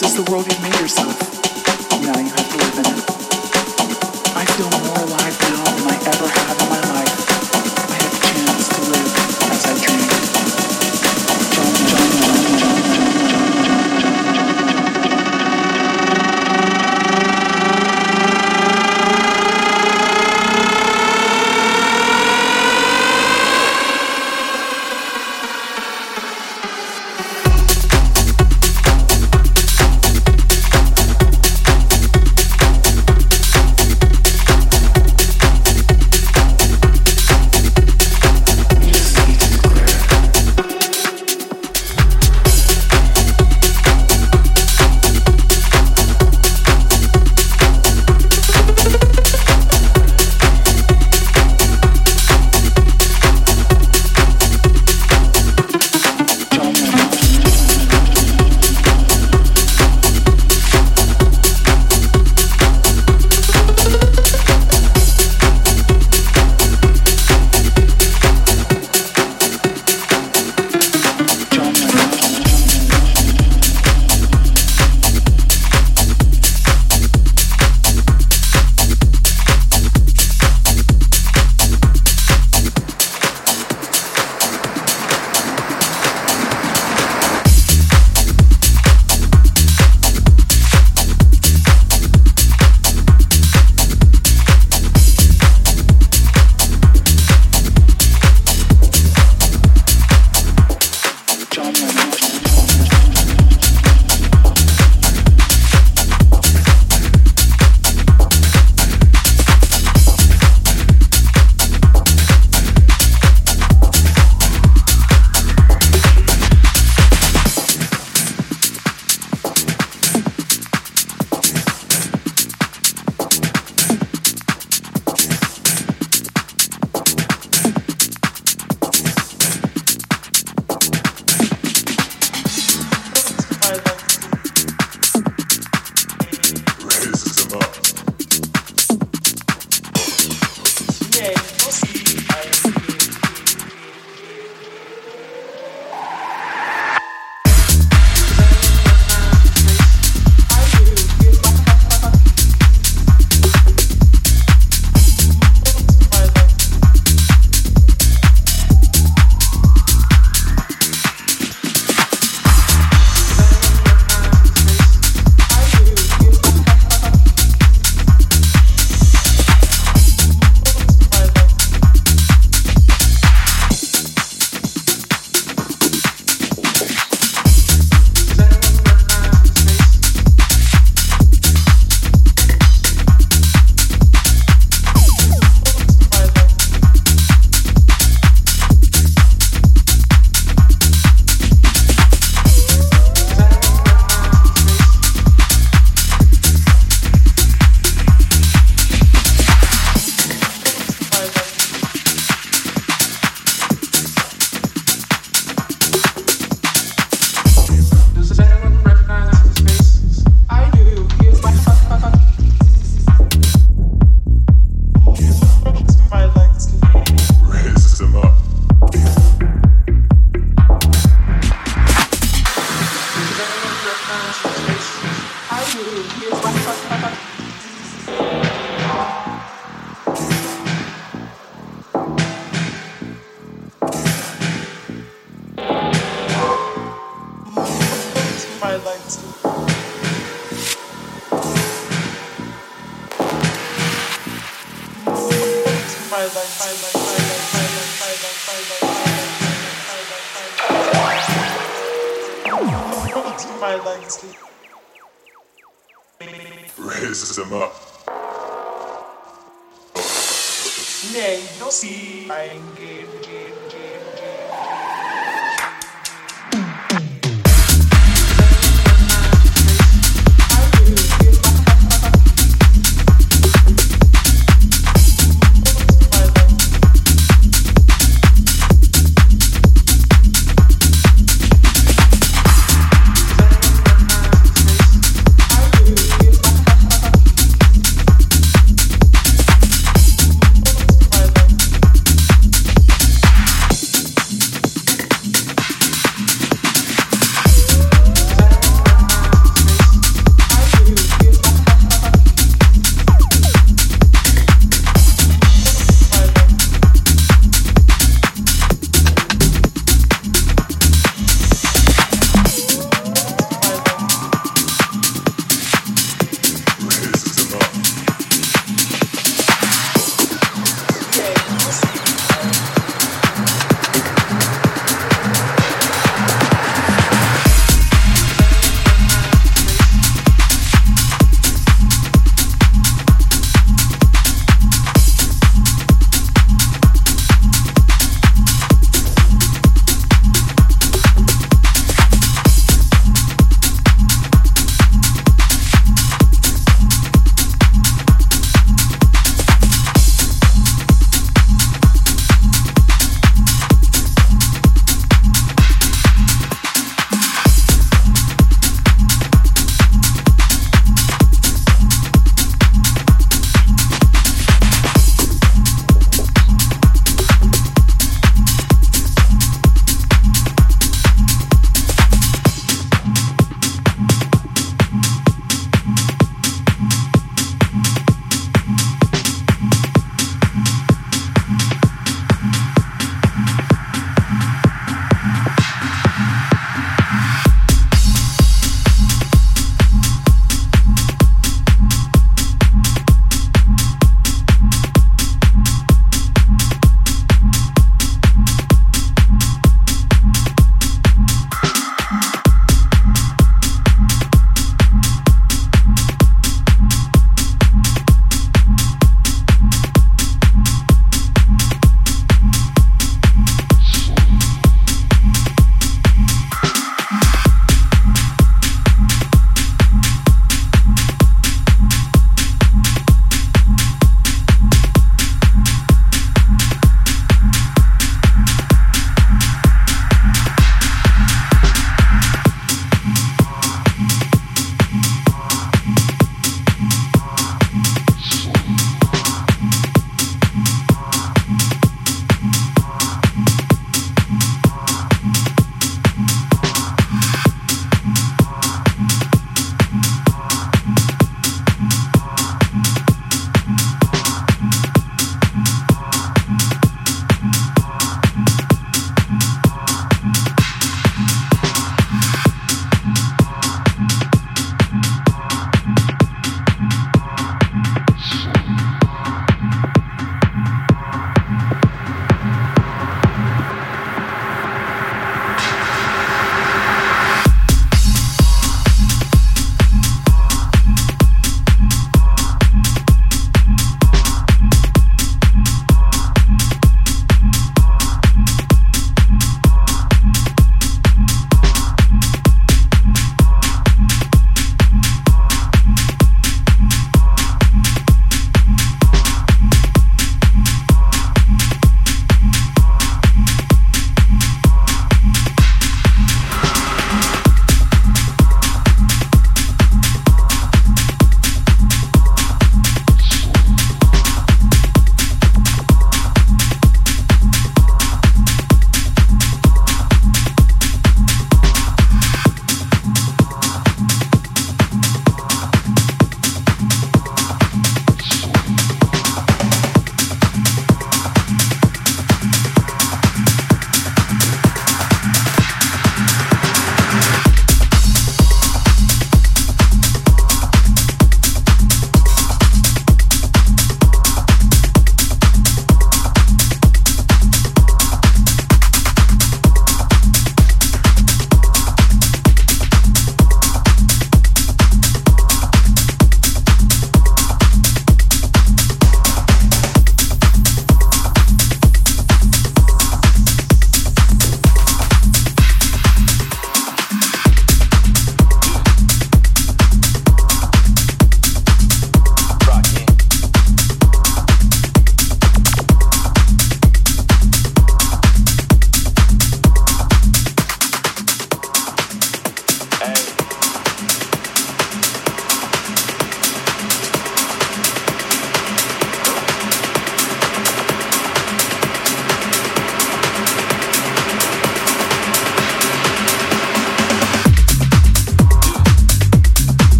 This is the world you've made yourself. Now you have to live in it.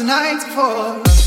Yes, yes,